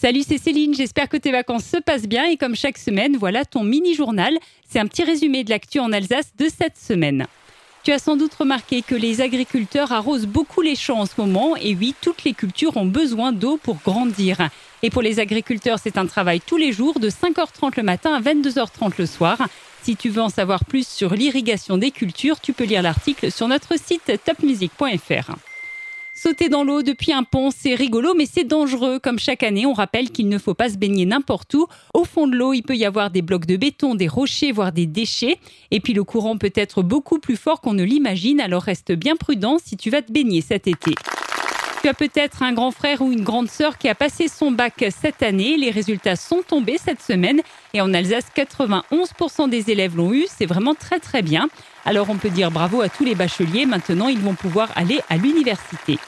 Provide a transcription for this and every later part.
Salut, c'est Céline, j'espère que tes vacances se passent bien et comme chaque semaine, voilà ton mini-journal. C'est un petit résumé de l'actu en Alsace de cette semaine. Tu as sans doute remarqué que les agriculteurs arrosent beaucoup les champs en ce moment et oui, toutes les cultures ont besoin d'eau pour grandir. Et pour les agriculteurs, c'est un travail tous les jours de 5h30 le matin à 22h30 le soir. Si tu veux en savoir plus sur l'irrigation des cultures, tu peux lire l'article sur notre site topmusic.fr. Sauter dans l'eau depuis un pont, c'est rigolo, mais c'est dangereux. Comme chaque année, on rappelle qu'il ne faut pas se baigner n'importe où. Au fond de l'eau, il peut y avoir des blocs de béton, des rochers, voire des déchets. Et puis le courant peut être beaucoup plus fort qu'on ne l'imagine, alors reste bien prudent si tu vas te baigner cet été. Tu as peut-être un grand frère ou une grande sœur qui a passé son bac cette année. Les résultats sont tombés cette semaine et en Alsace, 91% des élèves l'ont eu. C'est vraiment très très bien. Alors on peut dire bravo à tous les bacheliers. Maintenant, ils vont pouvoir aller à l'université.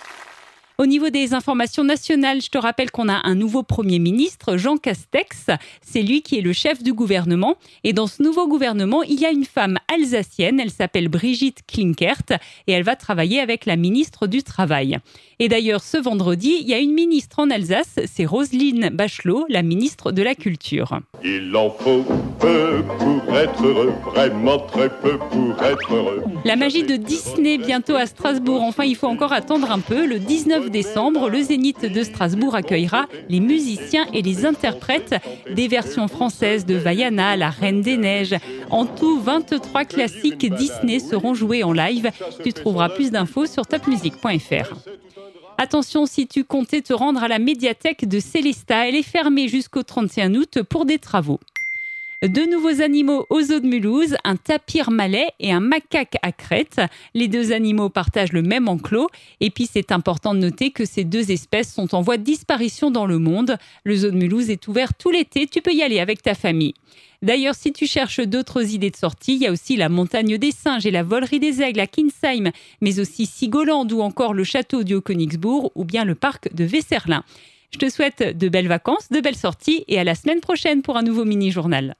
Au niveau des informations nationales, je te rappelle qu'on a un nouveau Premier ministre, Jean Castex. C'est lui qui est le chef du gouvernement. Et dans ce nouveau gouvernement, il y a une femme alsacienne. Elle s'appelle Brigitte Klinkert et elle va travailler avec la ministre du Travail. Et d'ailleurs, ce vendredi, il y a une ministre en Alsace, c'est Roselyne Bachelot, la ministre de la Culture. Il faut peu pour être heureux, vraiment très peu pour être heureux. La magie de Disney bientôt à Strasbourg. Enfin, il faut encore attendre un peu. Le 19 décembre, le Zénith de Strasbourg accueillera les musiciens et les interprètes des versions françaises de Vaiana, La Reine des Neiges. En tout, 23 classiques Disney seront joués en live. Tu trouveras plus d'infos sur topmusic.fr. Attention, si tu comptais te rendre à la médiathèque de Célesta, elle est fermée jusqu'au 31 août pour des travaux. Deux nouveaux animaux aux eaux de Mulhouse, un tapir malais et un macaque à crête. Les deux animaux partagent le même enclos. Et puis c'est important de noter que ces deux espèces sont en voie de disparition dans le monde. Le zoo de Mulhouse est ouvert tout l'été, tu peux y aller avec ta famille. D'ailleurs, si tu cherches d'autres idées de sortie, il y a aussi la montagne des singes et la volerie des aigles à Kinsheim, mais aussi Sigoland ou encore le château du Haut-Königsbourg ou bien le parc de Vesserlin. Je te souhaite de belles vacances, de belles sorties et à la semaine prochaine pour un nouveau mini-journal.